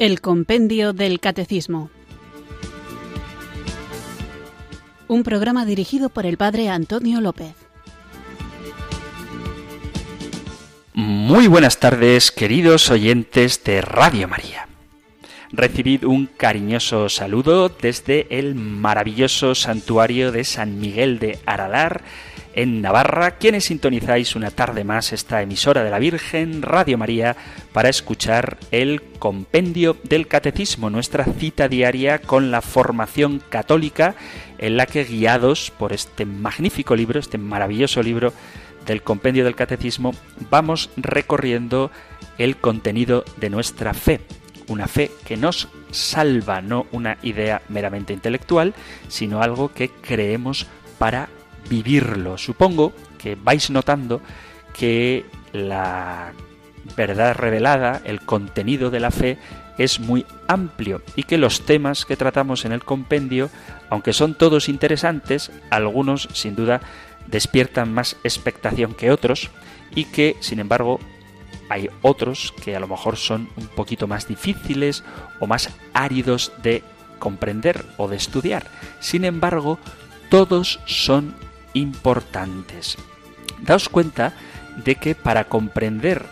El Compendio del Catecismo. Un programa dirigido por el Padre Antonio López. Muy buenas tardes, queridos oyentes de Radio María. Recibid un cariñoso saludo desde el maravilloso santuario de San Miguel de Aralar, en Navarra, quienes sintonizáis una tarde más esta emisora de la Virgen, Radio María, para escuchar el Compendio del Catecismo, nuestra cita diaria con la formación católica, en la que guiados por este magnífico libro, este maravilloso libro del Compendio del Catecismo, vamos recorriendo el contenido de nuestra fe. Una fe que nos salva, no una idea meramente intelectual, sino algo que creemos para vivirlo. Supongo que vais notando que la verdad revelada, el contenido de la fe, es muy amplio y que los temas que tratamos en el compendio, aunque son todos interesantes, algunos sin duda despiertan más expectación que otros y que, sin embargo, hay otros que a lo mejor son un poquito más difíciles o más áridos de comprender o de estudiar. Sin embargo, todos son importantes. Daos cuenta de que para comprender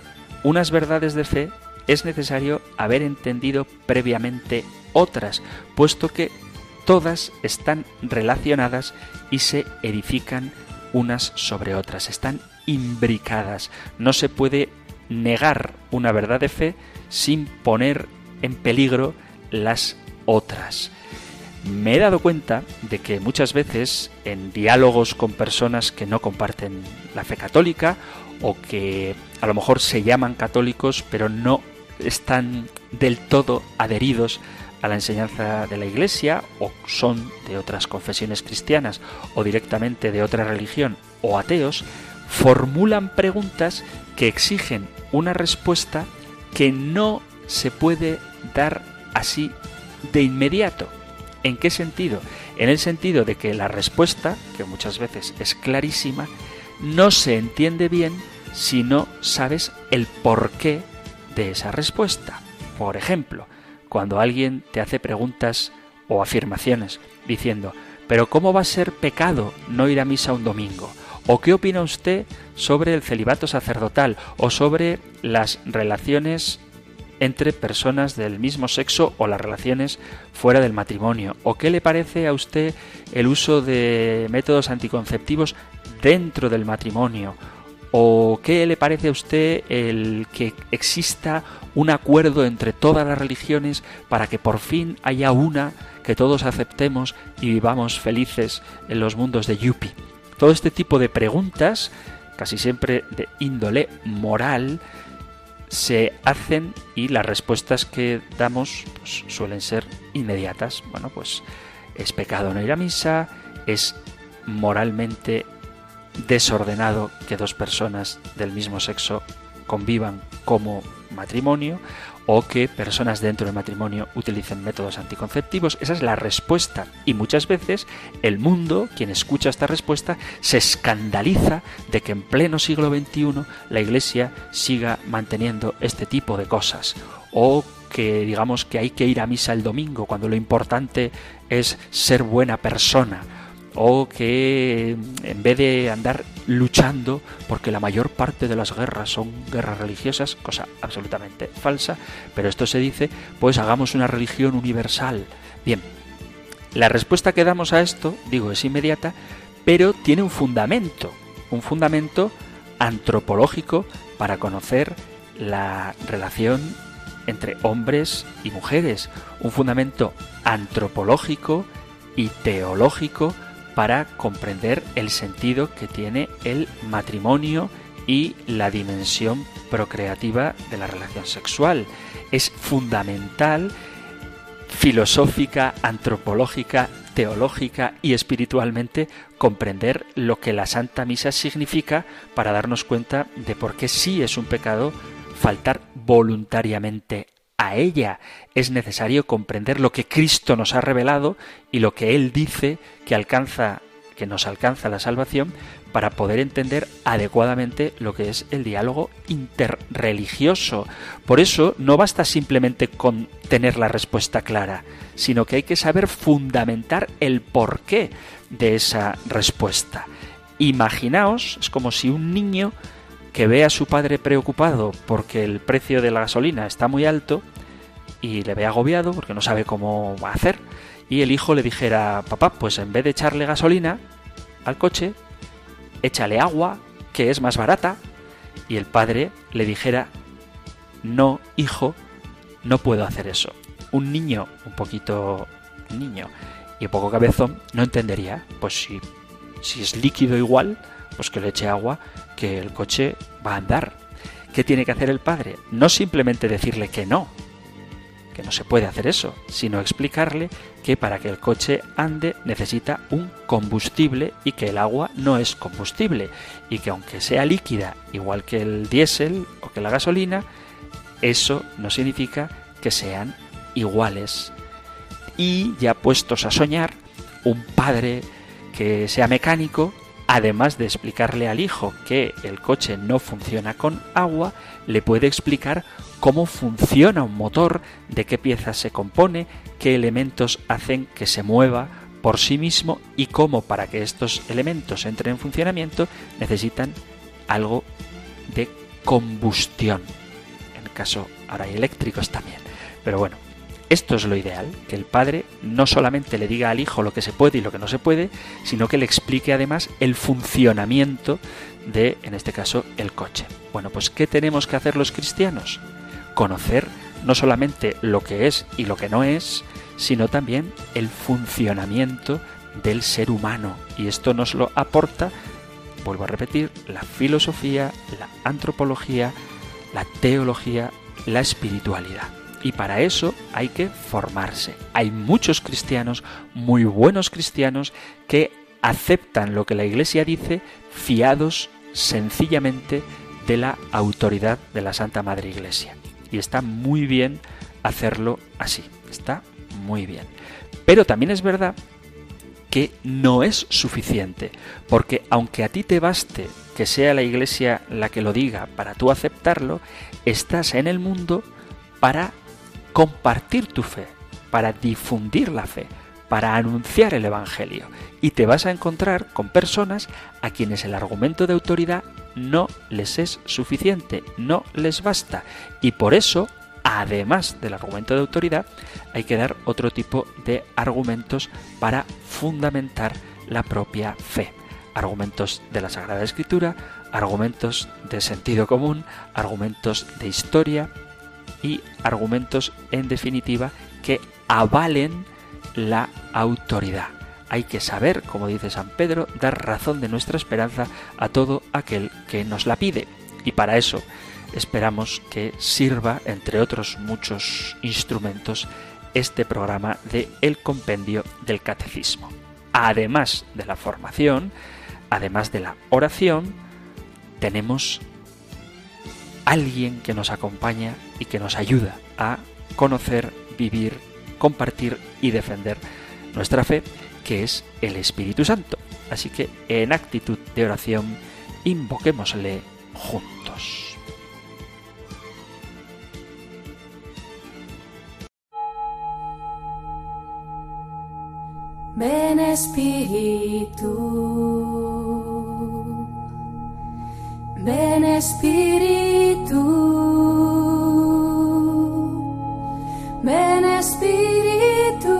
unas verdades de fe es necesario haber entendido previamente otras, puesto que todas están relacionadas y se edifican unas sobre otras, están imbricadas. No se puede negar una verdad de fe sin poner en peligro las otras me he dado cuenta de que muchas veces en diálogos con personas que no comparten la fe católica o que a lo mejor se llaman católicos pero no están del todo adheridos a la enseñanza de la Iglesia o son de otras confesiones cristianas o directamente de otra religión o ateos, formulan preguntas que exigen una respuesta que no se puede dar así de inmediato. ¿En qué sentido? En el sentido de que la respuesta, que muchas veces es clarísima, no se entiende bien si no sabes el porqué de esa respuesta. Por ejemplo, cuando alguien te hace preguntas o afirmaciones diciendo, pero ¿cómo va a ser pecado no ir a misa un domingo? ¿O qué opina usted sobre el celibato sacerdotal o sobre las relaciones entre personas del mismo sexo o las relaciones fuera del matrimonio? ¿O qué le parece a usted el uso de métodos anticonceptivos dentro del matrimonio? ¿O qué le parece a usted el que exista un acuerdo entre todas las religiones para que por fin haya una que todos aceptemos y vivamos felices en los mundos de Yupi? Todo este tipo de preguntas, casi siempre de índole moral, se hacen y las respuestas que damos pues, suelen ser inmediatas. Bueno, pues es pecado no ir a misa, es moralmente desordenado que dos personas del mismo sexo convivan como matrimonio o que personas dentro del matrimonio utilicen métodos anticonceptivos. Esa es la respuesta. Y muchas veces el mundo, quien escucha esta respuesta, se escandaliza de que en pleno siglo XXI la Iglesia siga manteniendo este tipo de cosas. O que digamos que hay que ir a misa el domingo cuando lo importante es ser buena persona o que en vez de andar luchando porque la mayor parte de las guerras son guerras religiosas, cosa absolutamente falsa, pero esto se dice, pues hagamos una religión universal. Bien, la respuesta que damos a esto, digo, es inmediata, pero tiene un fundamento, un fundamento antropológico para conocer la relación entre hombres y mujeres, un fundamento antropológico y teológico para comprender el sentido que tiene el matrimonio y la dimensión procreativa de la relación sexual. Es fundamental filosófica, antropológica, teológica y espiritualmente comprender lo que la Santa Misa significa para darnos cuenta de por qué sí es un pecado faltar voluntariamente a ella. Es necesario comprender lo que Cristo nos ha revelado y lo que Él dice que alcanza que nos alcanza la salvación, para poder entender adecuadamente lo que es el diálogo interreligioso. Por eso no basta simplemente con tener la respuesta clara, sino que hay que saber fundamentar el porqué de esa respuesta. Imaginaos, es como si un niño que ve a su padre preocupado porque el precio de la gasolina está muy alto y le ve agobiado porque no sabe cómo va a hacer, y el hijo le dijera, papá, pues en vez de echarle gasolina al coche, échale agua, que es más barata, y el padre le dijera, no, hijo, no puedo hacer eso. Un niño, un poquito niño y un poco cabezón, no entendería, pues si, si es líquido igual, pues que le eche agua, que el coche va a andar. ¿Qué tiene que hacer el padre? No simplemente decirle que no, que no se puede hacer eso, sino explicarle que para que el coche ande necesita un combustible y que el agua no es combustible y que aunque sea líquida igual que el diésel o que la gasolina, eso no significa que sean iguales. Y ya puestos a soñar, un padre que sea mecánico, además de explicarle al hijo que el coche no funciona con agua, le puede explicar cómo funciona un motor, de qué piezas se compone, qué elementos hacen que se mueva por sí mismo y cómo para que estos elementos entren en funcionamiento necesitan algo de combustión. En el caso ahora hay eléctricos también. Pero bueno, esto es lo ideal, que el padre no solamente le diga al hijo lo que se puede y lo que no se puede, sino que le explique además el funcionamiento de, en este caso, el coche. Bueno, pues ¿qué tenemos que hacer los cristianos? conocer no solamente lo que es y lo que no es, sino también el funcionamiento del ser humano. Y esto nos lo aporta, vuelvo a repetir, la filosofía, la antropología, la teología, la espiritualidad. Y para eso hay que formarse. Hay muchos cristianos, muy buenos cristianos, que aceptan lo que la Iglesia dice fiados sencillamente de la autoridad de la Santa Madre Iglesia. Y está muy bien hacerlo así. Está muy bien. Pero también es verdad que no es suficiente, porque aunque a ti te baste que sea la Iglesia la que lo diga para tú aceptarlo, estás en el mundo para compartir tu fe, para difundir la fe, para anunciar el Evangelio. Y te vas a encontrar con personas a quienes el argumento de autoridad no les es suficiente, no les basta. Y por eso, además del argumento de autoridad, hay que dar otro tipo de argumentos para fundamentar la propia fe. Argumentos de la Sagrada Escritura, argumentos de sentido común, argumentos de historia y argumentos, en definitiva, que avalen la autoridad hay que saber, como dice San Pedro, dar razón de nuestra esperanza a todo aquel que nos la pide. Y para eso esperamos que sirva, entre otros muchos instrumentos, este programa de El Compendio del Catecismo. Además de la formación, además de la oración, tenemos alguien que nos acompaña y que nos ayuda a conocer, vivir, compartir y defender nuestra fe que es el Espíritu Santo. Así que en actitud de oración, invoquémosle juntos. Ven Espíritu, ven Espíritu, ven Espíritu.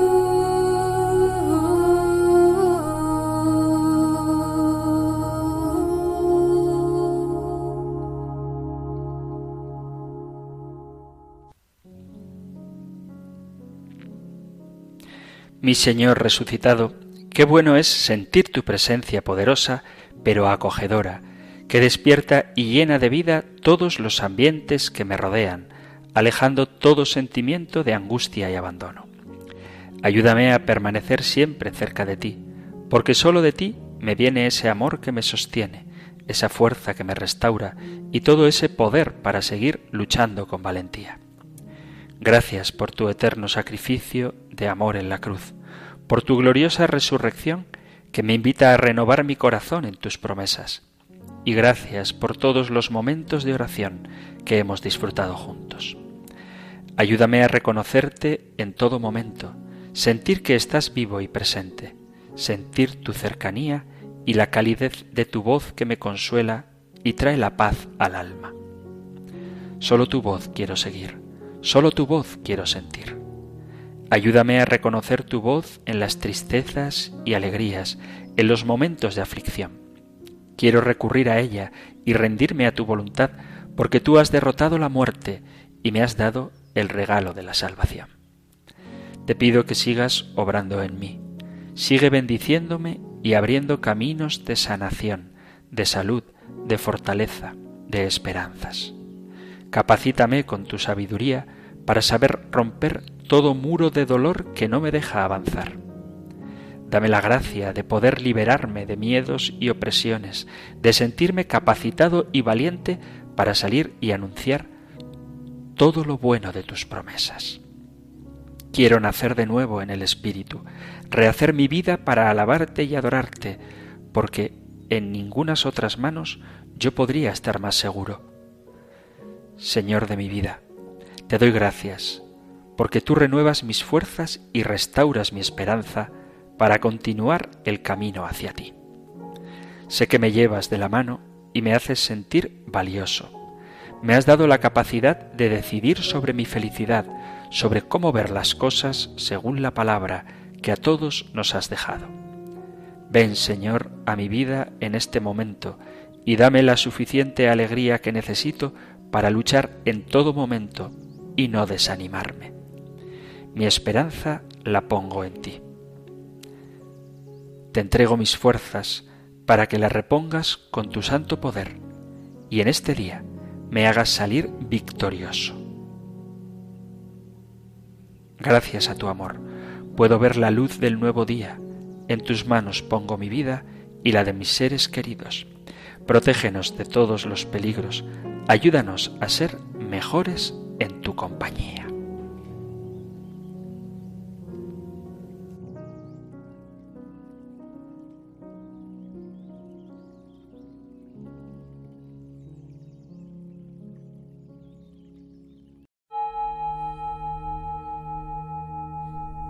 Mi Señor resucitado, qué bueno es sentir tu presencia poderosa, pero acogedora, que despierta y llena de vida todos los ambientes que me rodean, alejando todo sentimiento de angustia y abandono. Ayúdame a permanecer siempre cerca de ti, porque sólo de ti me viene ese amor que me sostiene, esa fuerza que me restaura y todo ese poder para seguir luchando con valentía. Gracias por tu eterno sacrificio de amor en la cruz, por tu gloriosa resurrección que me invita a renovar mi corazón en tus promesas. Y gracias por todos los momentos de oración que hemos disfrutado juntos. Ayúdame a reconocerte en todo momento, sentir que estás vivo y presente, sentir tu cercanía y la calidez de tu voz que me consuela y trae la paz al alma. Solo tu voz quiero seguir, solo tu voz quiero sentir. Ayúdame a reconocer tu voz en las tristezas y alegrías, en los momentos de aflicción. Quiero recurrir a ella y rendirme a tu voluntad, porque tú has derrotado la muerte y me has dado el regalo de la salvación. Te pido que sigas obrando en mí. Sigue bendiciéndome y abriendo caminos de sanación, de salud, de fortaleza, de esperanzas. Capacítame con tu sabiduría para saber romper todo muro de dolor que no me deja avanzar. Dame la gracia de poder liberarme de miedos y opresiones, de sentirme capacitado y valiente para salir y anunciar todo lo bueno de tus promesas. Quiero nacer de nuevo en el Espíritu, rehacer mi vida para alabarte y adorarte, porque en ningunas otras manos yo podría estar más seguro. Señor de mi vida, te doy gracias, porque tú renuevas mis fuerzas y restauras mi esperanza para continuar el camino hacia ti. Sé que me llevas de la mano y me haces sentir valioso. Me has dado la capacidad de decidir sobre mi felicidad, sobre cómo ver las cosas según la palabra que a todos nos has dejado. Ven, Señor, a mi vida en este momento y dame la suficiente alegría que necesito para luchar en todo momento y no desanimarme. Mi esperanza la pongo en ti. Te entrego mis fuerzas para que las repongas con tu santo poder y en este día me hagas salir victorioso. Gracias a tu amor puedo ver la luz del nuevo día. En tus manos pongo mi vida y la de mis seres queridos. Protégenos de todos los peligros. Ayúdanos a ser mejores en tu compañía.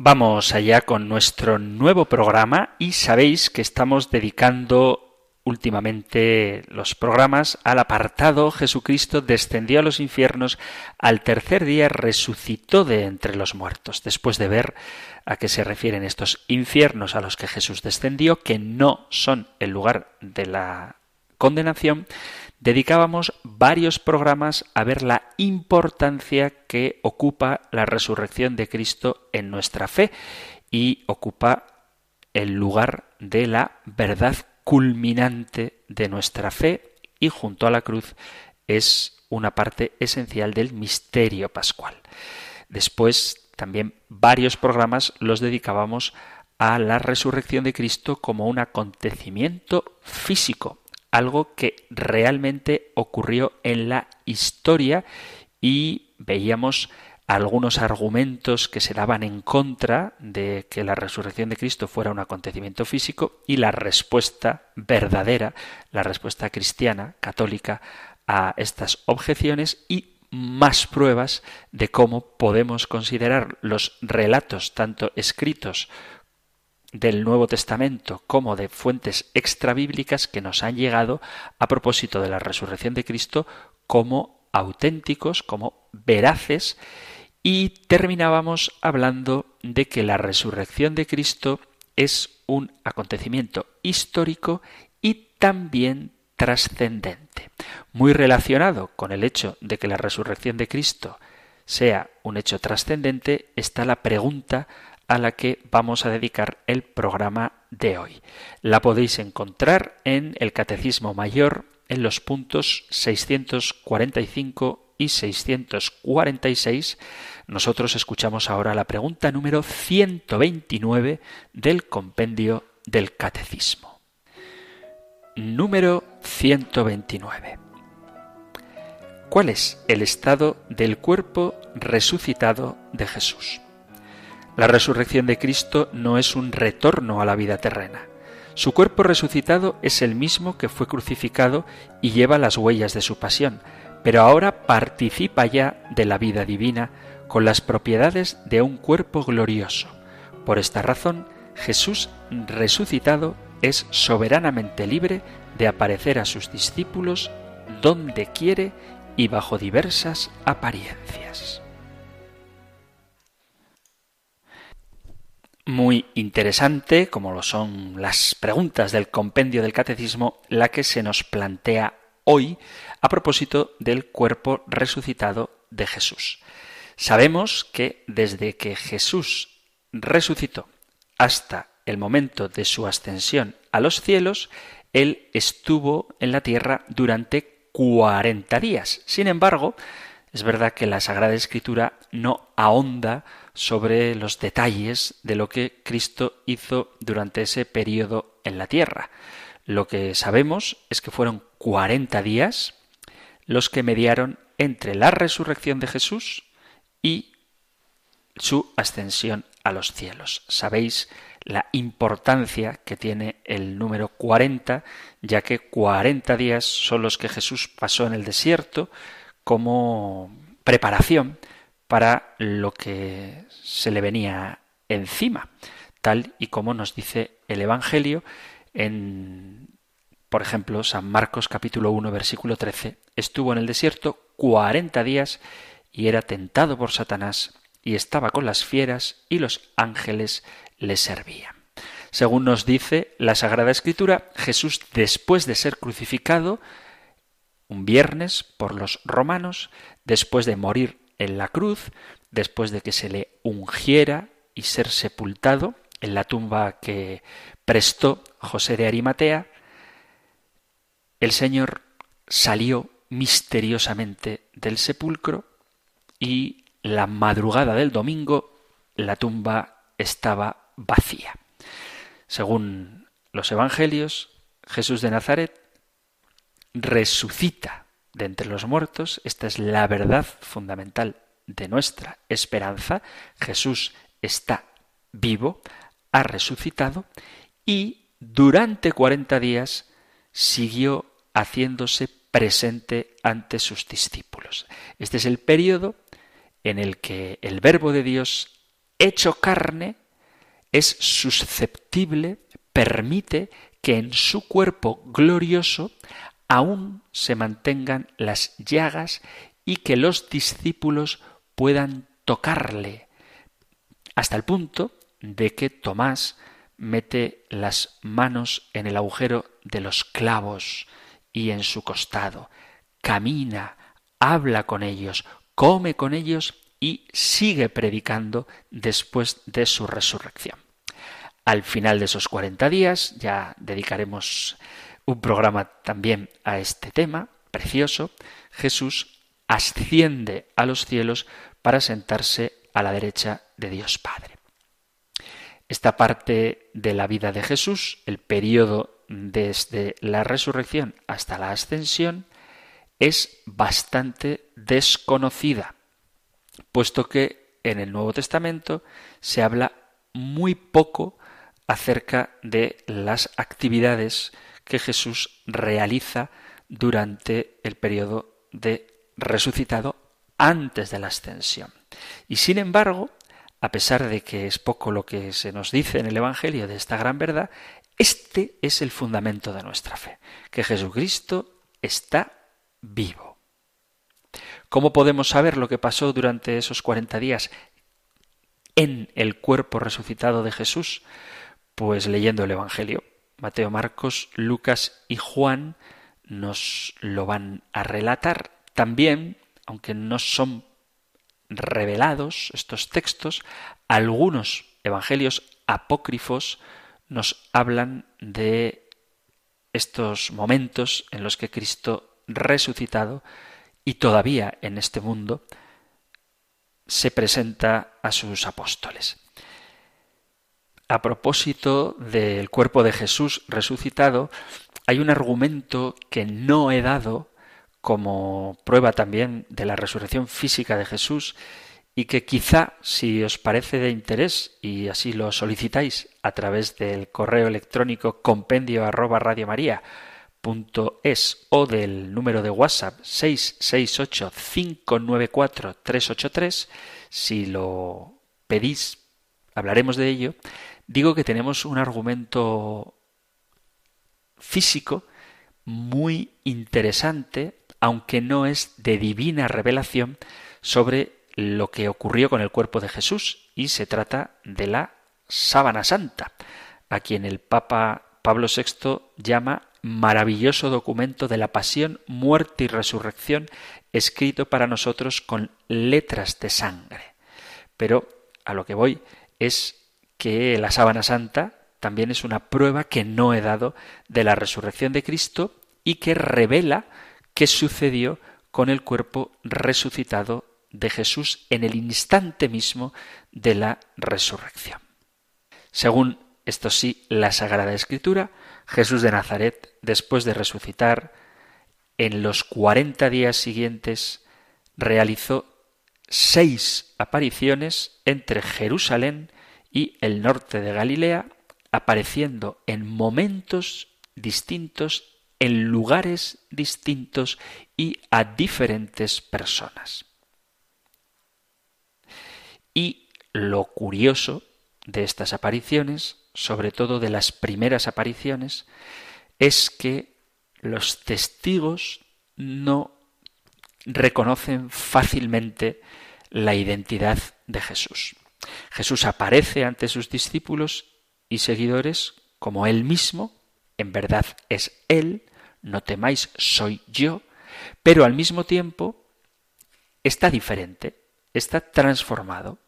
Vamos allá con nuestro nuevo programa y sabéis que estamos dedicando últimamente los programas al apartado Jesucristo descendió a los infiernos, al tercer día resucitó de entre los muertos, después de ver a qué se refieren estos infiernos a los que Jesús descendió, que no son el lugar de la condenación, dedicábamos varios programas a ver la importancia que ocupa la resurrección de Cristo en nuestra fe y ocupa el lugar de la verdad culminante de nuestra fe y junto a la cruz es una parte esencial del misterio pascual. Después también varios programas los dedicábamos a la resurrección de Cristo como un acontecimiento físico, algo que realmente ocurrió en la historia y veíamos algunos argumentos que se daban en contra de que la resurrección de Cristo fuera un acontecimiento físico y la respuesta verdadera, la respuesta cristiana, católica, a estas objeciones y más pruebas de cómo podemos considerar los relatos, tanto escritos del Nuevo Testamento como de fuentes extrabíblicas que nos han llegado a propósito de la resurrección de Cristo como auténticos, como veraces, y terminábamos hablando de que la resurrección de Cristo es un acontecimiento histórico y también trascendente, muy relacionado con el hecho de que la resurrección de Cristo sea un hecho trascendente, está la pregunta a la que vamos a dedicar el programa de hoy. La podéis encontrar en el Catecismo Mayor en los puntos 645 y 646, nosotros escuchamos ahora la pregunta número 129 del compendio del Catecismo. Número 129. ¿Cuál es el estado del cuerpo resucitado de Jesús? La resurrección de Cristo no es un retorno a la vida terrena. Su cuerpo resucitado es el mismo que fue crucificado y lleva las huellas de su pasión, pero ahora participa ya de la vida divina con las propiedades de un cuerpo glorioso. Por esta razón, Jesús resucitado es soberanamente libre de aparecer a sus discípulos donde quiere y bajo diversas apariencias. Muy interesante, como lo son las preguntas del compendio del catecismo, la que se nos plantea hoy a propósito del cuerpo resucitado de Jesús. Sabemos que desde que Jesús resucitó hasta el momento de su ascensión a los cielos, Él estuvo en la tierra durante cuarenta días. Sin embargo, es verdad que la Sagrada Escritura no ahonda sobre los detalles de lo que Cristo hizo durante ese periodo en la tierra. Lo que sabemos es que fueron cuarenta días los que mediaron entre la resurrección de Jesús y su ascensión a los cielos. Sabéis la importancia que tiene el número 40, ya que 40 días son los que Jesús pasó en el desierto como preparación para lo que se le venía encima, tal y como nos dice el Evangelio en, por ejemplo, San Marcos capítulo 1 versículo 13, estuvo en el desierto 40 días y era tentado por Satanás y estaba con las fieras y los ángeles le servían. Según nos dice la Sagrada Escritura, Jesús, después de ser crucificado, un viernes por los romanos, después de morir en la cruz, después de que se le ungiera y ser sepultado en la tumba que prestó José de Arimatea, el Señor salió misteriosamente del sepulcro y la madrugada del domingo la tumba estaba vacía. Según los Evangelios, Jesús de Nazaret resucita de entre los muertos. Esta es la verdad fundamental de nuestra esperanza. Jesús está vivo, ha resucitado y durante cuarenta días siguió haciéndose presente ante sus discípulos. Este es el periodo en el que el verbo de Dios hecho carne es susceptible, permite que en su cuerpo glorioso aún se mantengan las llagas y que los discípulos puedan tocarle, hasta el punto de que Tomás mete las manos en el agujero de los clavos y en su costado, camina, habla con ellos, come con ellos y sigue predicando después de su resurrección. Al final de esos cuarenta días, ya dedicaremos un programa también a este tema precioso, Jesús asciende a los cielos para sentarse a la derecha de Dios Padre. Esta parte de la vida de Jesús, el periodo desde la resurrección hasta la ascensión, es bastante desconocida, puesto que en el Nuevo Testamento se habla muy poco acerca de las actividades que Jesús realiza durante el periodo de resucitado antes de la ascensión. Y sin embargo, a pesar de que es poco lo que se nos dice en el Evangelio de esta gran verdad, este es el fundamento de nuestra fe, que Jesucristo está vivo. ¿Cómo podemos saber lo que pasó durante esos cuarenta días en el cuerpo resucitado de Jesús? Pues leyendo el Evangelio. Mateo, Marcos, Lucas y Juan nos lo van a relatar. También, aunque no son revelados estos textos, algunos evangelios apócrifos nos hablan de estos momentos en los que Cristo resucitado y todavía en este mundo se presenta a sus apóstoles. A propósito del cuerpo de Jesús resucitado, hay un argumento que no he dado como prueba también de la resurrección física de Jesús y que quizá, si os parece de interés y así lo solicitáis a través del correo electrónico compendio arroba es o del número de WhatsApp 668-594-383, si lo pedís, hablaremos de ello, digo que tenemos un argumento físico muy interesante, aunque no es de divina revelación, sobre lo que ocurrió con el cuerpo de Jesús y se trata de la sábana santa, a quien el Papa Pablo VI llama maravilloso documento de la pasión, muerte y resurrección escrito para nosotros con letras de sangre. Pero a lo que voy es que la sábana santa también es una prueba que no he dado de la resurrección de Cristo y que revela qué sucedió con el cuerpo resucitado de Jesús en el instante mismo de la resurrección. Según esto sí, la Sagrada Escritura, Jesús de Nazaret, después de resucitar, en los cuarenta días siguientes realizó seis apariciones entre Jerusalén y el norte de Galilea, apareciendo en momentos distintos, en lugares distintos y a diferentes personas. Y lo curioso de estas apariciones, sobre todo de las primeras apariciones, es que los testigos no reconocen fácilmente la identidad de Jesús. Jesús aparece ante sus discípulos y seguidores como Él mismo, en verdad es Él, no temáis, soy yo, pero al mismo tiempo está diferente, está transformado,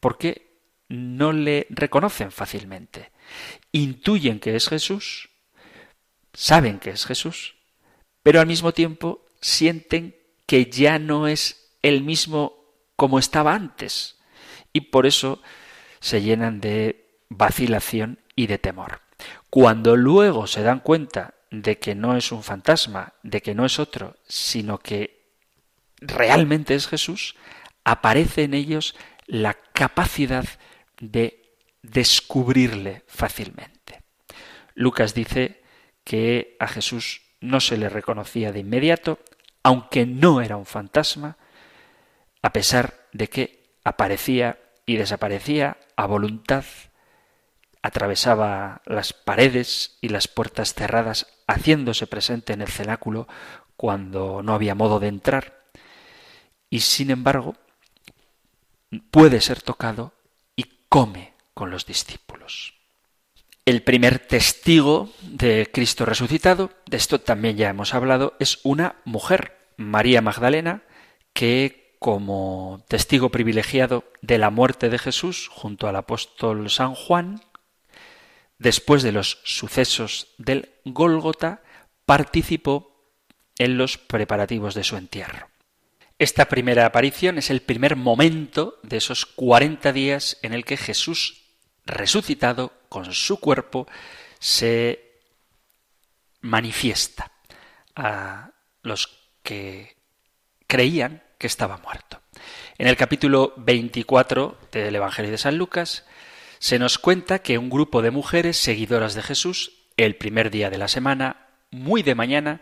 porque no le reconocen fácilmente. Intuyen que es Jesús, saben que es Jesús, pero al mismo tiempo sienten que ya no es el mismo como estaba antes, y por eso se llenan de vacilación y de temor. Cuando luego se dan cuenta de que no es un fantasma, de que no es otro, sino que realmente es Jesús, aparece en ellos la capacidad de descubrirle fácilmente. Lucas dice que a Jesús no se le reconocía de inmediato, aunque no era un fantasma, a pesar de que aparecía y desaparecía a voluntad, atravesaba las paredes y las puertas cerradas, haciéndose presente en el cenáculo cuando no había modo de entrar, y sin embargo puede ser tocado y come con los discípulos. El primer testigo de Cristo resucitado, de esto también ya hemos hablado, es una mujer, María Magdalena, que como testigo privilegiado de la muerte de Jesús junto al apóstol San Juan, después de los sucesos del Gólgota, participó en los preparativos de su entierro. Esta primera aparición es el primer momento de esos cuarenta días en el que Jesús, resucitado con su cuerpo, se manifiesta a los que creían que estaba muerto. En el capítulo 24 del Evangelio de San Lucas se nos cuenta que un grupo de mujeres seguidoras de Jesús, el primer día de la semana, muy de mañana,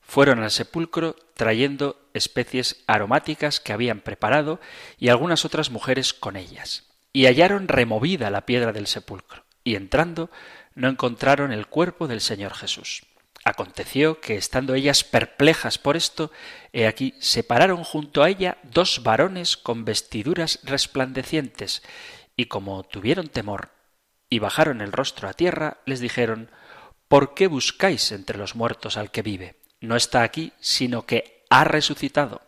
fueron al sepulcro trayendo especies aromáticas que habían preparado y algunas otras mujeres con ellas. Y hallaron removida la piedra del sepulcro, y entrando no encontraron el cuerpo del Señor Jesús. Aconteció que, estando ellas perplejas por esto, he aquí se pararon junto a ella dos varones con vestiduras resplandecientes, y como tuvieron temor y bajaron el rostro a tierra, les dijeron ¿Por qué buscáis entre los muertos al que vive? No está aquí, sino que ha resucitado.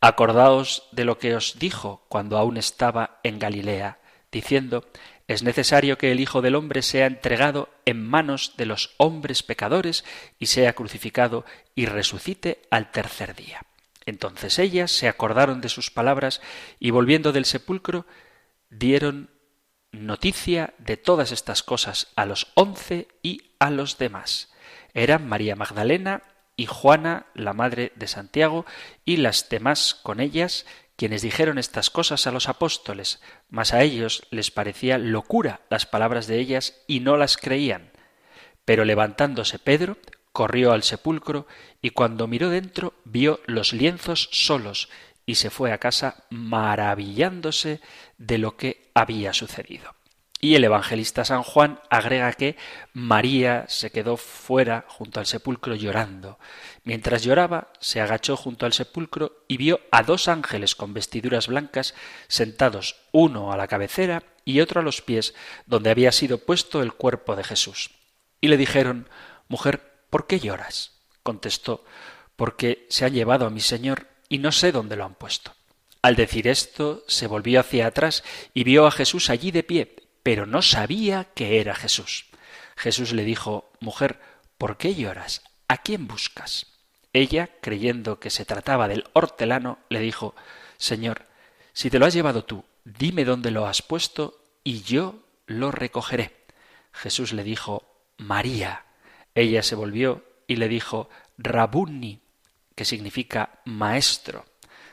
Acordaos de lo que os dijo cuando aún estaba en Galilea, diciendo es necesario que el Hijo del Hombre sea entregado en manos de los hombres pecadores y sea crucificado y resucite al tercer día. Entonces ellas se acordaron de sus palabras y volviendo del sepulcro dieron noticia de todas estas cosas a los once y a los demás. Eran María Magdalena y Juana, la madre de Santiago, y las demás con ellas, quienes dijeron estas cosas a los apóstoles, mas a ellos les parecía locura las palabras de ellas y no las creían. Pero levantándose Pedro, corrió al sepulcro y cuando miró dentro vio los lienzos solos y se fue a casa maravillándose de lo que había sucedido. Y el evangelista San Juan agrega que María se quedó fuera junto al sepulcro llorando. Mientras lloraba, se agachó junto al sepulcro y vio a dos ángeles con vestiduras blancas sentados, uno a la cabecera y otro a los pies, donde había sido puesto el cuerpo de Jesús. Y le dijeron, Mujer, ¿por qué lloras? Contestó, Porque se ha llevado a mi Señor y no sé dónde lo han puesto. Al decir esto, se volvió hacia atrás y vio a Jesús allí de pie, pero no sabía que era Jesús. Jesús le dijo, Mujer, ¿por qué lloras? ¿A quién buscas? Ella, creyendo que se trataba del hortelano, le dijo, Señor, si te lo has llevado tú, dime dónde lo has puesto y yo lo recogeré. Jesús le dijo, María. Ella se volvió y le dijo, Rabuni, que significa maestro.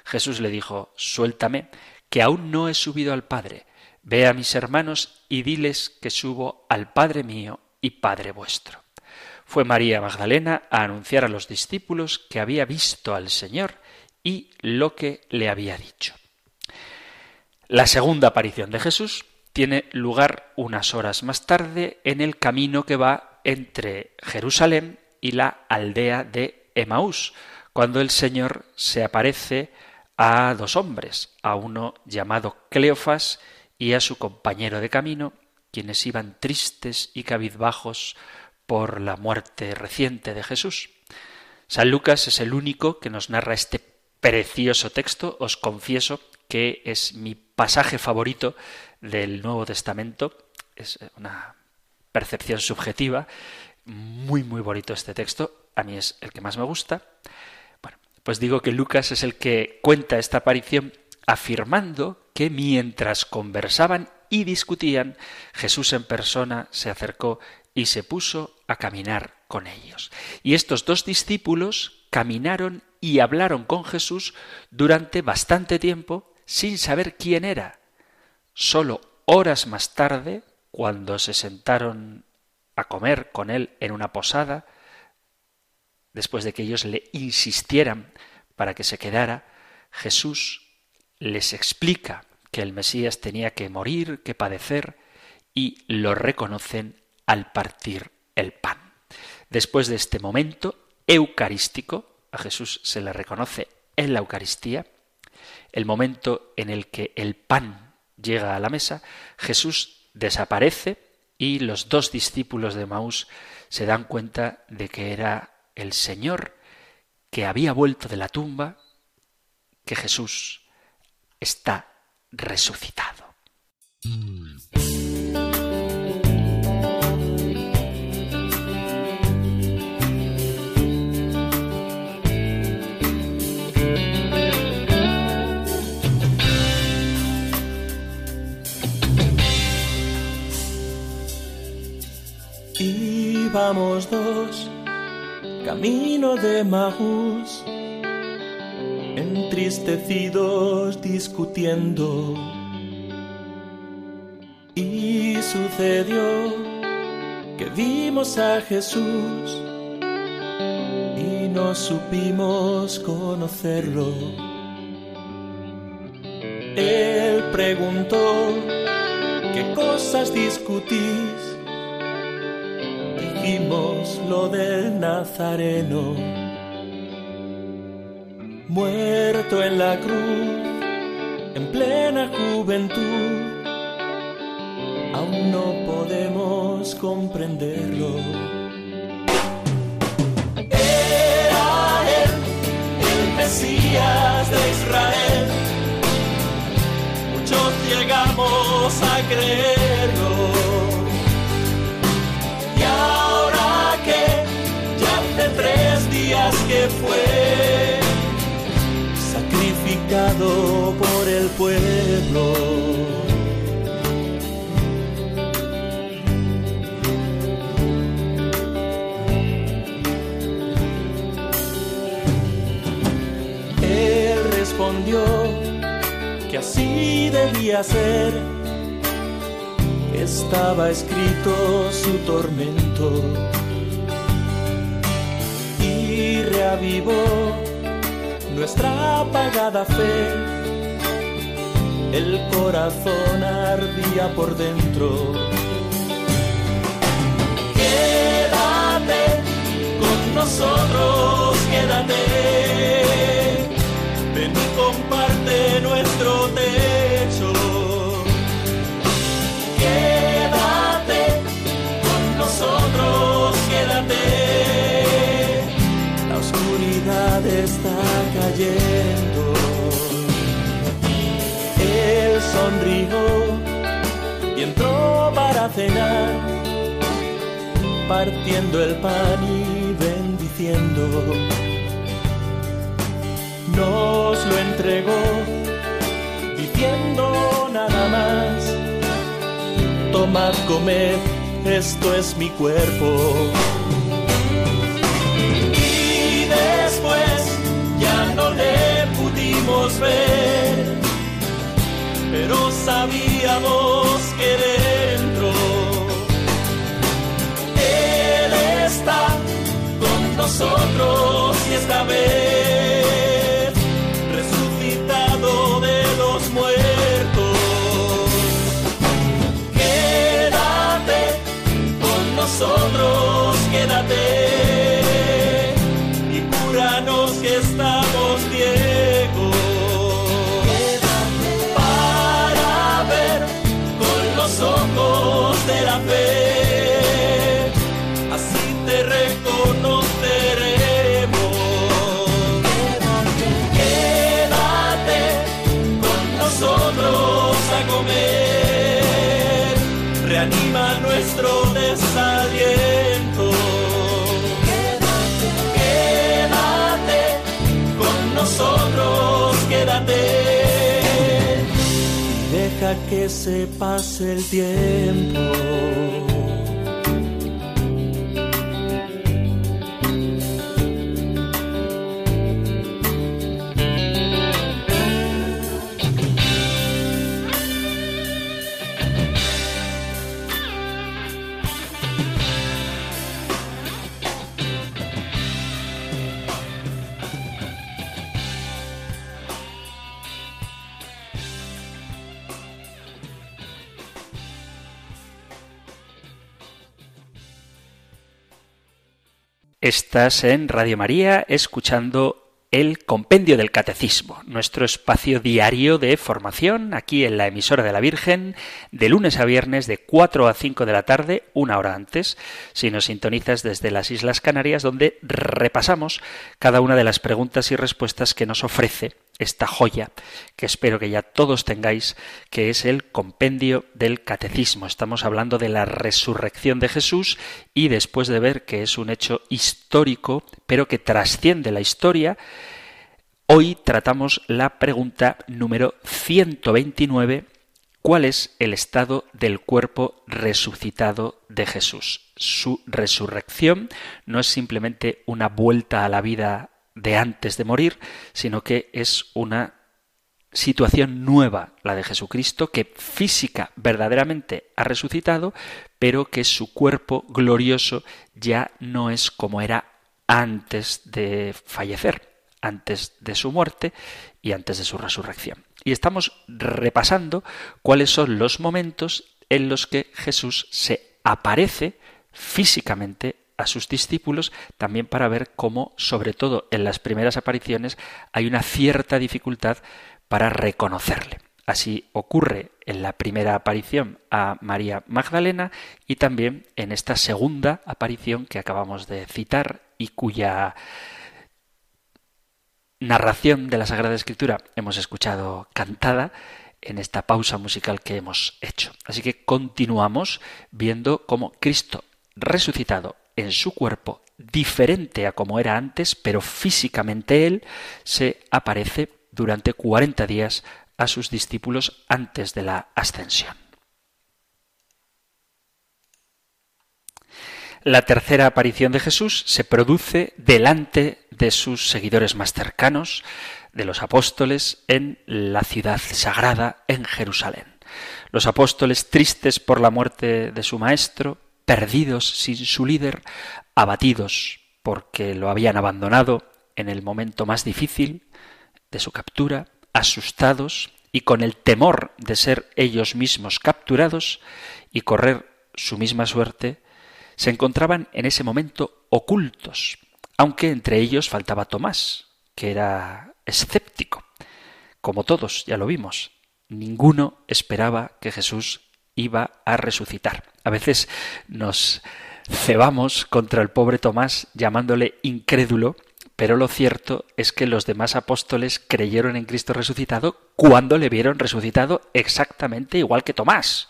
Jesús le dijo, Suéltame, que aún no he subido al Padre Ve a mis hermanos y diles que subo al Padre mío y Padre vuestro. Fue María Magdalena a anunciar a los discípulos que había visto al Señor y lo que le había dicho. La segunda aparición de Jesús tiene lugar unas horas más tarde en el camino que va entre Jerusalén y la aldea de Emaús, cuando el Señor se aparece a dos hombres, a uno llamado Cleofas y a su compañero de camino, quienes iban tristes y cabizbajos por la muerte reciente de Jesús. San Lucas es el único que nos narra este precioso texto. Os confieso que es mi pasaje favorito del Nuevo Testamento. Es una percepción subjetiva. Muy, muy bonito este texto. A mí es el que más me gusta. Bueno, pues digo que Lucas es el que cuenta esta aparición afirmando que mientras conversaban y discutían, Jesús en persona se acercó y se puso a caminar con ellos. Y estos dos discípulos caminaron y hablaron con Jesús durante bastante tiempo sin saber quién era. Solo horas más tarde, cuando se sentaron a comer con él en una posada, después de que ellos le insistieran para que se quedara, Jesús les explica que el Mesías tenía que morir, que padecer, y lo reconocen al partir el pan. Después de este momento eucarístico, a Jesús se le reconoce en la Eucaristía, el momento en el que el pan llega a la mesa, Jesús desaparece y los dos discípulos de Maús se dan cuenta de que era el Señor que había vuelto de la tumba, que Jesús está resucitado. Íbamos dos, camino de Maús entristecidos discutiendo. Y sucedió que vimos a Jesús y no supimos conocerlo. Él preguntó, ¿qué cosas discutís? Dijimos lo del Nazareno muerto en la cruz, en plena juventud, aún no podemos comprenderlo. Era él, el Mesías de Israel, mucho llegamos a creerlo. Debía ser, estaba escrito su tormento y reavivó nuestra apagada fe. El corazón ardía por dentro. Quédate con nosotros, quédate. Ven y comparte nuestro techo. Cayendo. Él sonrió y entró para cenar, partiendo el pan y bendiciendo nos lo entregó, diciendo nada más, tomad, comed, esto es mi cuerpo. Pero sabíamos que dentro Él está con nosotros y esta vez resucitado de los muertos. Quédate con nosotros, desaliento. Quédate con nosotros, quédate. Deja que se pase el tiempo. Estás en Radio María escuchando el Compendio del Catecismo, nuestro espacio diario de formación aquí en la emisora de la Virgen, de lunes a viernes de 4 a 5 de la tarde, una hora antes, si nos sintonizas desde las Islas Canarias, donde repasamos cada una de las preguntas y respuestas que nos ofrece esta joya que espero que ya todos tengáis, que es el compendio del catecismo. Estamos hablando de la resurrección de Jesús y después de ver que es un hecho histórico, pero que trasciende la historia, hoy tratamos la pregunta número 129. ¿Cuál es el estado del cuerpo resucitado de Jesús? Su resurrección no es simplemente una vuelta a la vida de antes de morir, sino que es una situación nueva, la de Jesucristo, que física verdaderamente ha resucitado, pero que su cuerpo glorioso ya no es como era antes de fallecer, antes de su muerte y antes de su resurrección. Y estamos repasando cuáles son los momentos en los que Jesús se aparece físicamente a sus discípulos también para ver cómo, sobre todo en las primeras apariciones, hay una cierta dificultad para reconocerle. Así ocurre en la primera aparición a María Magdalena y también en esta segunda aparición que acabamos de citar y cuya narración de la Sagrada Escritura hemos escuchado cantada en esta pausa musical que hemos hecho. Así que continuamos viendo cómo Cristo resucitado en su cuerpo, diferente a como era antes, pero físicamente Él se aparece durante 40 días a sus discípulos antes de la ascensión. La tercera aparición de Jesús se produce delante de sus seguidores más cercanos, de los apóstoles, en la ciudad sagrada, en Jerusalén. Los apóstoles, tristes por la muerte de su maestro, perdidos sin su líder, abatidos porque lo habían abandonado en el momento más difícil de su captura, asustados y con el temor de ser ellos mismos capturados y correr su misma suerte, se encontraban en ese momento ocultos, aunque entre ellos faltaba Tomás, que era escéptico. Como todos, ya lo vimos, ninguno esperaba que Jesús iba a resucitar. A veces nos cebamos contra el pobre Tomás llamándole incrédulo, pero lo cierto es que los demás apóstoles creyeron en Cristo resucitado cuando le vieron resucitado exactamente igual que Tomás.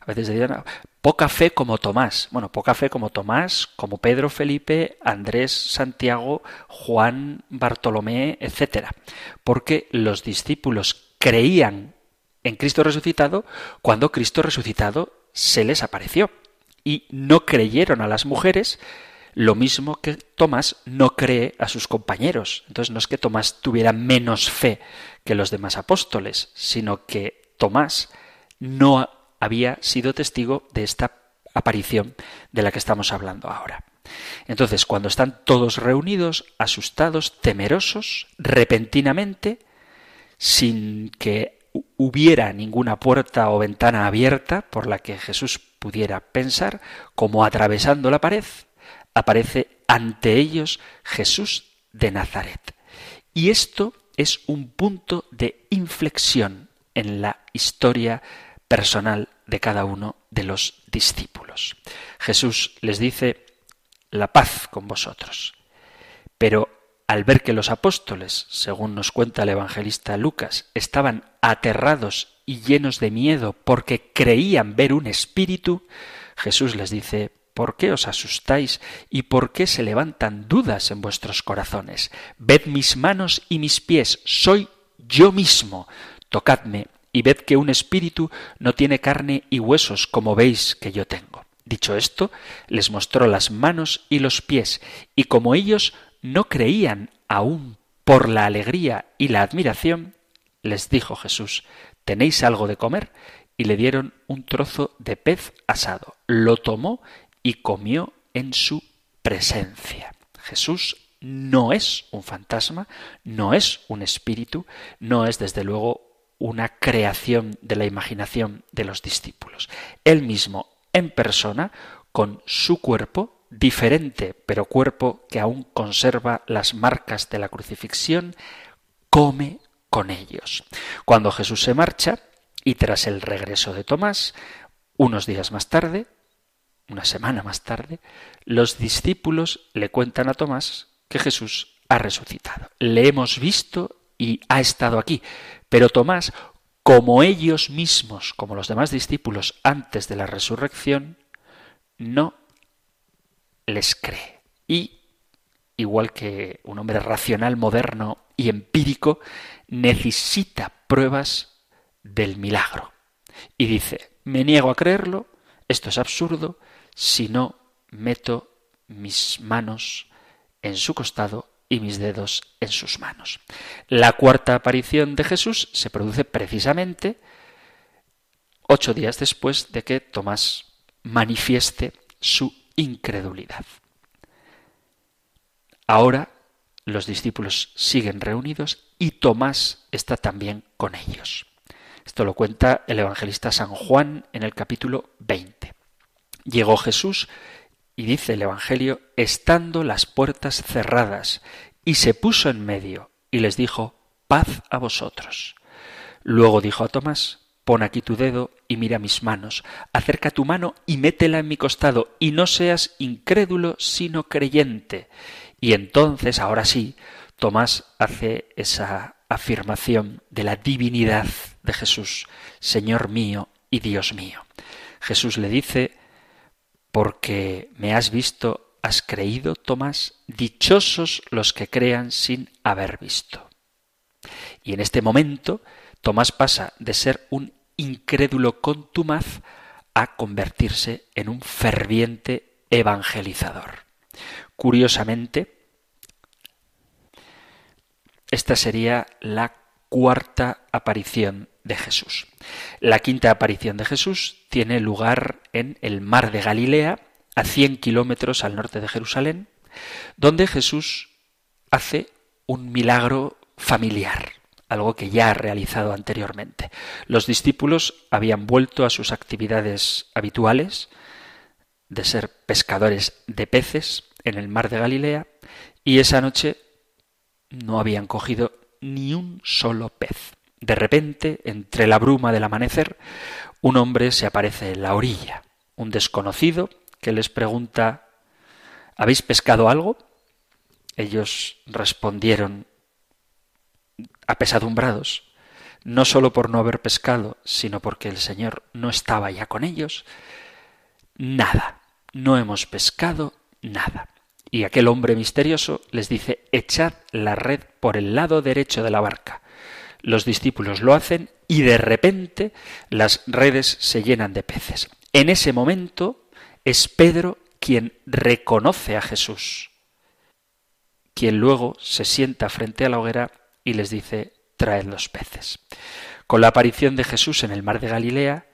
A veces decían, poca fe como Tomás. Bueno, poca fe como Tomás, como Pedro, Felipe, Andrés, Santiago, Juan, Bartolomé, etc. Porque los discípulos creían en Cristo resucitado cuando Cristo resucitado se les apareció. Y no creyeron a las mujeres lo mismo que Tomás no cree a sus compañeros. Entonces no es que Tomás tuviera menos fe que los demás apóstoles, sino que Tomás no había sido testigo de esta aparición de la que estamos hablando ahora. Entonces, cuando están todos reunidos, asustados, temerosos, repentinamente, sin que hubiera ninguna puerta o ventana abierta por la que Jesús pudiera pensar, como atravesando la pared, aparece ante ellos Jesús de Nazaret. Y esto es un punto de inflexión en la historia personal de cada uno de los discípulos. Jesús les dice, la paz con vosotros. Pero al ver que los apóstoles, según nos cuenta el evangelista Lucas, estaban aterrados y llenos de miedo porque creían ver un espíritu, Jesús les dice, ¿por qué os asustáis y por qué se levantan dudas en vuestros corazones? Ved mis manos y mis pies, soy yo mismo, tocadme y ved que un espíritu no tiene carne y huesos como veis que yo tengo. Dicho esto, les mostró las manos y los pies, y como ellos no creían aún por la alegría y la admiración, les dijo Jesús, ¿tenéis algo de comer? Y le dieron un trozo de pez asado. Lo tomó y comió en su presencia. Jesús no es un fantasma, no es un espíritu, no es desde luego una creación de la imaginación de los discípulos. Él mismo, en persona, con su cuerpo, diferente, pero cuerpo que aún conserva las marcas de la crucifixión, come con ellos. Cuando Jesús se marcha, y tras el regreso de Tomás, unos días más tarde, una semana más tarde, los discípulos le cuentan a Tomás que Jesús ha resucitado. Le hemos visto y ha estado aquí. Pero Tomás, como ellos mismos, como los demás discípulos antes de la resurrección, no les cree. Y, igual que un hombre racional, moderno y empírico, necesita pruebas del milagro. Y dice, me niego a creerlo, esto es absurdo, si no meto mis manos en su costado y mis dedos en sus manos. La cuarta aparición de Jesús se produce precisamente ocho días después de que Tomás manifieste su incredulidad. Ahora los discípulos siguen reunidos y Tomás está también con ellos. Esto lo cuenta el evangelista San Juan en el capítulo 20. Llegó Jesús y dice el Evangelio, estando las puertas cerradas, y se puso en medio, y les dijo, paz a vosotros. Luego dijo a Tomás, pon aquí tu dedo y mira mis manos, acerca tu mano y métela en mi costado, y no seas incrédulo, sino creyente. Y entonces, ahora sí, Tomás hace esa afirmación de la divinidad de Jesús, Señor mío y Dios mío. Jesús le dice, porque me has visto, has creído, Tomás, dichosos los que crean sin haber visto. Y en este momento, Tomás pasa de ser un incrédulo contumaz a convertirse en un ferviente evangelizador. Curiosamente, esta sería la cuarta aparición de Jesús. La quinta aparición de Jesús tiene lugar en el mar de Galilea, a 100 kilómetros al norte de Jerusalén, donde Jesús hace un milagro familiar, algo que ya ha realizado anteriormente. Los discípulos habían vuelto a sus actividades habituales de ser pescadores de peces en el mar de Galilea y esa noche no habían cogido ni un solo pez. De repente, entre la bruma del amanecer, un hombre se aparece en la orilla, un desconocido que les pregunta ¿Habéis pescado algo? Ellos respondieron apesadumbrados, no sólo por no haber pescado, sino porque el Señor no estaba ya con ellos. Nada, no hemos pescado nada. Y aquel hombre misterioso les dice, echad la red por el lado derecho de la barca. Los discípulos lo hacen y de repente las redes se llenan de peces. En ese momento es Pedro quien reconoce a Jesús, quien luego se sienta frente a la hoguera y les dice, traed los peces. Con la aparición de Jesús en el mar de Galilea,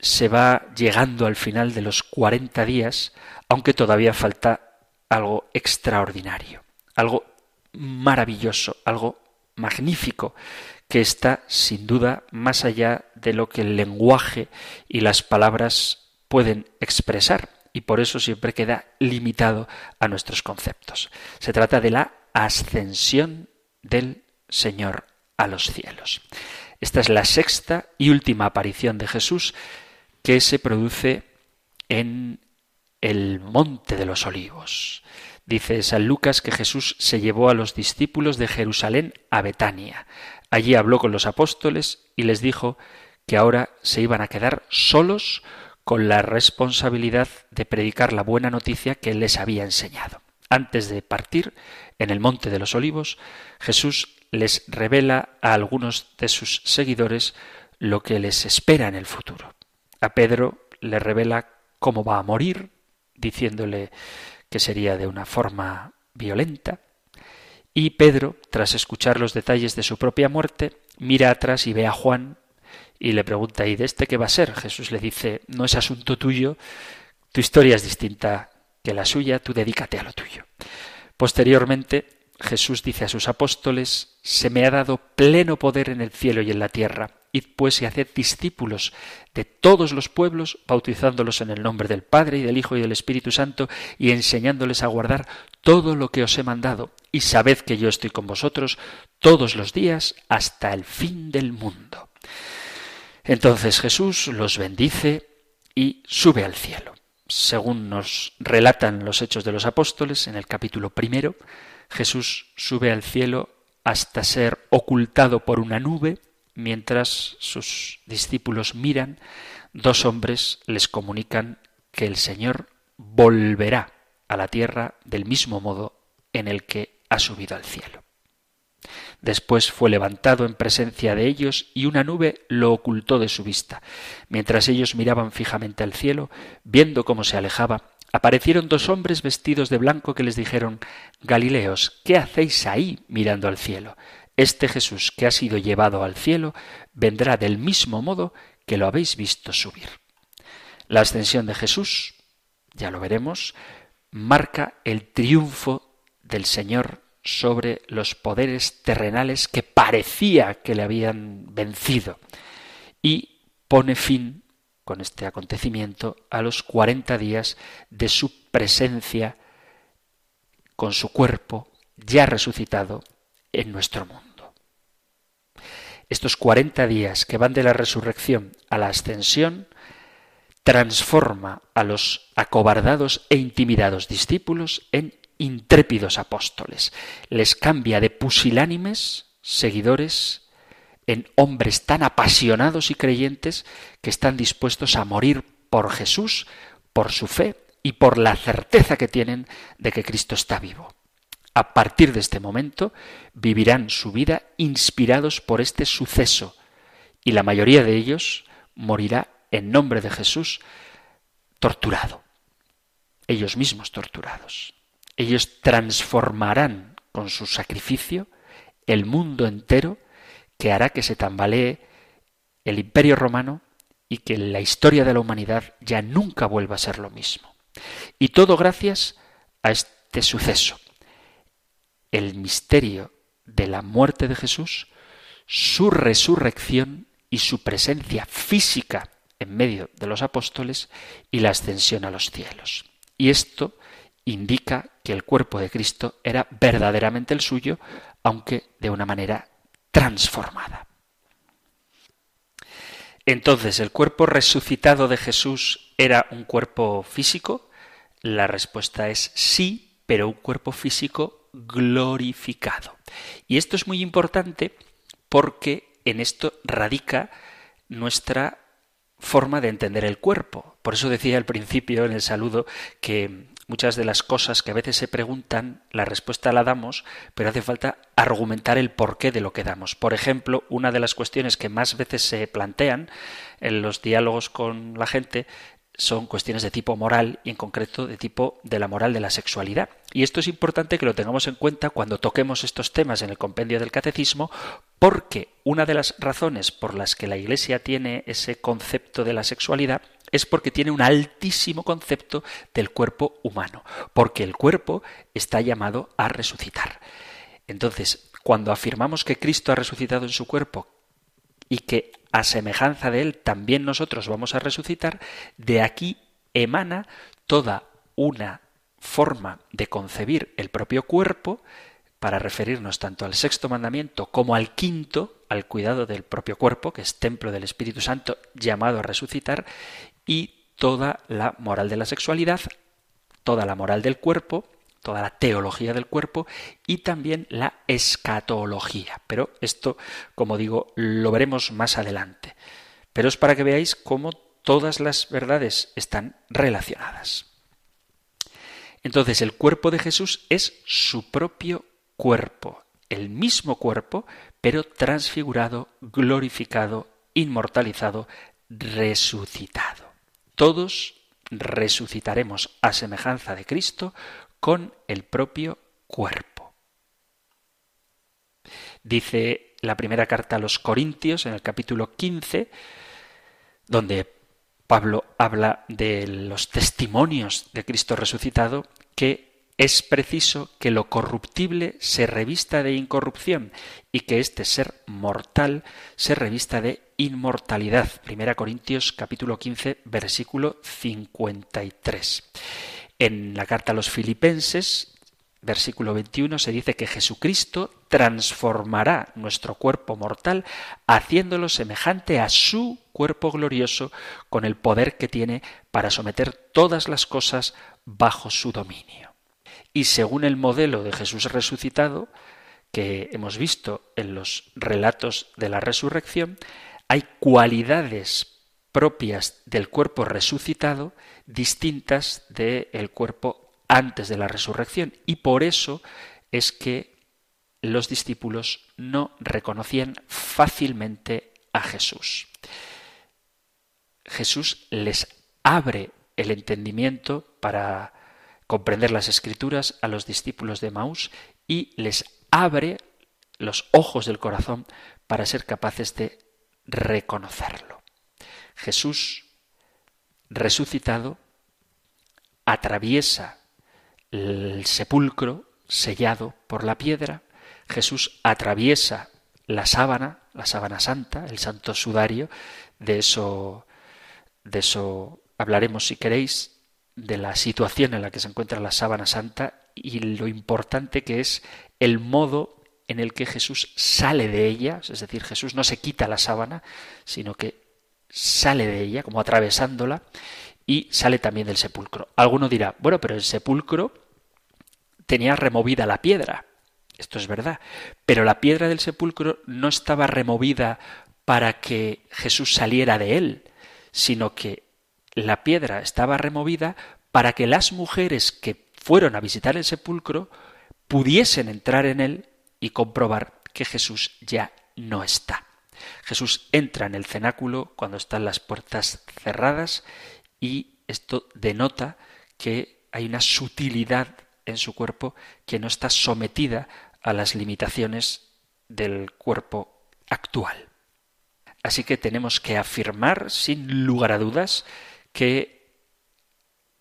se va llegando al final de los cuarenta días, aunque todavía falta algo extraordinario, algo maravilloso, algo magnífico, que está sin duda más allá de lo que el lenguaje y las palabras pueden expresar, y por eso siempre queda limitado a nuestros conceptos. Se trata de la ascensión del Señor a los cielos. Esta es la sexta y última aparición de Jesús que se produce en el monte de los olivos. Dice San Lucas que Jesús se llevó a los discípulos de Jerusalén a Betania. Allí habló con los apóstoles y les dijo que ahora se iban a quedar solos con la responsabilidad de predicar la buena noticia que él les había enseñado. Antes de partir, en el monte de los olivos, Jesús les revela a algunos de sus seguidores lo que les espera en el futuro. A Pedro le revela cómo va a morir, diciéndole que sería de una forma violenta. Y Pedro, tras escuchar los detalles de su propia muerte, mira atrás y ve a Juan y le pregunta, ¿y de este qué va a ser? Jesús le dice, no es asunto tuyo, tu historia es distinta la suya, tú dedícate a lo tuyo. Posteriormente, Jesús dice a sus apóstoles, se me ha dado pleno poder en el cielo y en la tierra. Id pues y haced discípulos de todos los pueblos, bautizándolos en el nombre del Padre y del Hijo y del Espíritu Santo, y enseñándoles a guardar todo lo que os he mandado. Y sabed que yo estoy con vosotros todos los días hasta el fin del mundo. Entonces Jesús los bendice y sube al cielo según nos relatan los hechos de los apóstoles en el capítulo primero, Jesús sube al cielo hasta ser ocultado por una nube, mientras sus discípulos miran, dos hombres les comunican que el Señor volverá a la tierra del mismo modo en el que ha subido al cielo. Después fue levantado en presencia de ellos y una nube lo ocultó de su vista. Mientras ellos miraban fijamente al cielo, viendo cómo se alejaba, aparecieron dos hombres vestidos de blanco que les dijeron Galileos, ¿qué hacéis ahí mirando al cielo? Este Jesús que ha sido llevado al cielo vendrá del mismo modo que lo habéis visto subir. La ascensión de Jesús, ya lo veremos, marca el triunfo del Señor sobre los poderes terrenales que parecía que le habían vencido y pone fin con este acontecimiento a los cuarenta días de su presencia con su cuerpo ya resucitado en nuestro mundo. Estos cuarenta días que van de la resurrección a la ascensión transforma a los acobardados e intimidados discípulos en intrépidos apóstoles. Les cambia de pusilánimes, seguidores, en hombres tan apasionados y creyentes que están dispuestos a morir por Jesús, por su fe y por la certeza que tienen de que Cristo está vivo. A partir de este momento vivirán su vida inspirados por este suceso y la mayoría de ellos morirá en nombre de Jesús torturado, ellos mismos torturados. Ellos transformarán con su sacrificio el mundo entero que hará que se tambalee el imperio romano y que la historia de la humanidad ya nunca vuelva a ser lo mismo. Y todo gracias a este suceso, el misterio de la muerte de Jesús, su resurrección y su presencia física en medio de los apóstoles y la ascensión a los cielos. Y esto indica que el cuerpo de Cristo era verdaderamente el suyo, aunque de una manera transformada. Entonces, ¿el cuerpo resucitado de Jesús era un cuerpo físico? La respuesta es sí, pero un cuerpo físico glorificado. Y esto es muy importante porque en esto radica nuestra forma de entender el cuerpo. Por eso decía al principio en el saludo que muchas de las cosas que a veces se preguntan, la respuesta la damos, pero hace falta argumentar el porqué de lo que damos. Por ejemplo, una de las cuestiones que más veces se plantean en los diálogos con la gente son cuestiones de tipo moral y en concreto de tipo de la moral de la sexualidad. Y esto es importante que lo tengamos en cuenta cuando toquemos estos temas en el compendio del catecismo porque una de las razones por las que la Iglesia tiene ese concepto de la sexualidad es porque tiene un altísimo concepto del cuerpo humano, porque el cuerpo está llamado a resucitar. Entonces, cuando afirmamos que Cristo ha resucitado en su cuerpo y que a semejanza de él también nosotros vamos a resucitar, de aquí emana toda una forma de concebir el propio cuerpo para referirnos tanto al sexto mandamiento como al quinto, al cuidado del propio cuerpo, que es templo del Espíritu Santo llamado a resucitar, y toda la moral de la sexualidad, toda la moral del cuerpo, toda la teología del cuerpo y también la escatología. Pero esto, como digo, lo veremos más adelante. Pero es para que veáis cómo todas las verdades están relacionadas. Entonces el cuerpo de Jesús es su propio cuerpo, el mismo cuerpo, pero transfigurado, glorificado, inmortalizado, resucitado. Todos resucitaremos a semejanza de Cristo con el propio cuerpo. Dice la primera carta a los Corintios en el capítulo 15, donde Pablo habla de los testimonios de Cristo resucitado, que es preciso que lo corruptible se revista de incorrupción y que este ser mortal se revista de inmortalidad. Primera Corintios capítulo 15 versículo 53. En la carta a los filipenses, versículo 21, se dice que Jesucristo transformará nuestro cuerpo mortal haciéndolo semejante a su cuerpo glorioso con el poder que tiene para someter todas las cosas bajo su dominio. Y según el modelo de Jesús resucitado, que hemos visto en los relatos de la resurrección, hay cualidades propias del cuerpo resucitado distintas del cuerpo antes de la resurrección. Y por eso es que los discípulos no reconocían fácilmente a Jesús. Jesús les abre el entendimiento para comprender las escrituras a los discípulos de Maús y les abre los ojos del corazón para ser capaces de reconocerlo. Jesús resucitado atraviesa el sepulcro sellado por la piedra, Jesús atraviesa la sábana, la sábana santa, el santo sudario, de eso de eso hablaremos si queréis, de la situación en la que se encuentra la sábana santa y lo importante que es el modo en el que Jesús sale de ella, es decir, Jesús no se quita la sábana, sino que sale de ella, como atravesándola, y sale también del sepulcro. Alguno dirá, bueno, pero el sepulcro tenía removida la piedra. Esto es verdad. Pero la piedra del sepulcro no estaba removida para que Jesús saliera de él, sino que la piedra estaba removida para que las mujeres que fueron a visitar el sepulcro pudiesen entrar en él y comprobar que Jesús ya no está. Jesús entra en el cenáculo cuando están las puertas cerradas y esto denota que hay una sutilidad en su cuerpo que no está sometida a las limitaciones del cuerpo actual. Así que tenemos que afirmar sin lugar a dudas que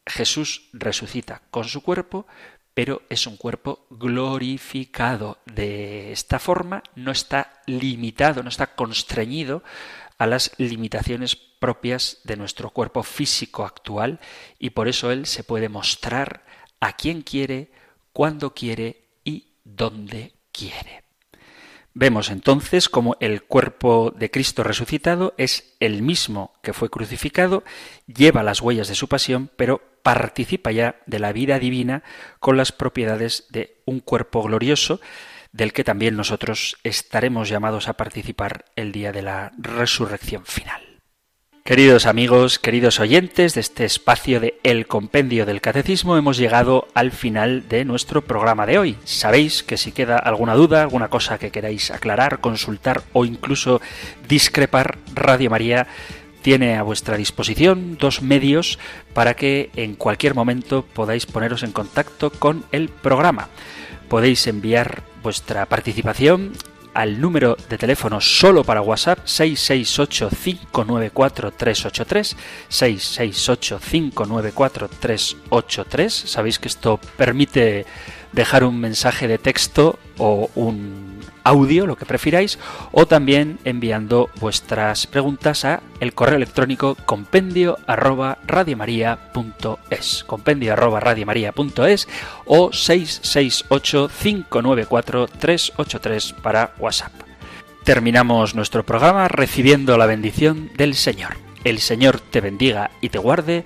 Jesús resucita con su cuerpo, pero es un cuerpo glorificado. De esta forma no está limitado, no está constreñido a las limitaciones propias de nuestro cuerpo físico actual y por eso Él se puede mostrar a quien quiere, cuando quiere y donde quiere. Vemos entonces como el cuerpo de Cristo resucitado es el mismo que fue crucificado, lleva las huellas de su pasión, pero participa ya de la vida divina con las propiedades de un cuerpo glorioso, del que también nosotros estaremos llamados a participar el día de la resurrección final. Queridos amigos, queridos oyentes de este espacio de El Compendio del Catecismo, hemos llegado al final de nuestro programa de hoy. Sabéis que si queda alguna duda, alguna cosa que queráis aclarar, consultar o incluso discrepar, Radio María tiene a vuestra disposición dos medios para que en cualquier momento podáis poneros en contacto con el programa. Podéis enviar vuestra participación al número de teléfono solo para WhatsApp 668-594-383, 668-594-383. Sabéis que esto permite dejar un mensaje de texto o un audio, lo que prefiráis, o también enviando vuestras preguntas a el correo electrónico compendio arroba radiomaria.es, compendio arroba radiomaria.es o 668 594 383 para WhatsApp. Terminamos nuestro programa recibiendo la bendición del Señor. El Señor te bendiga y te guarde,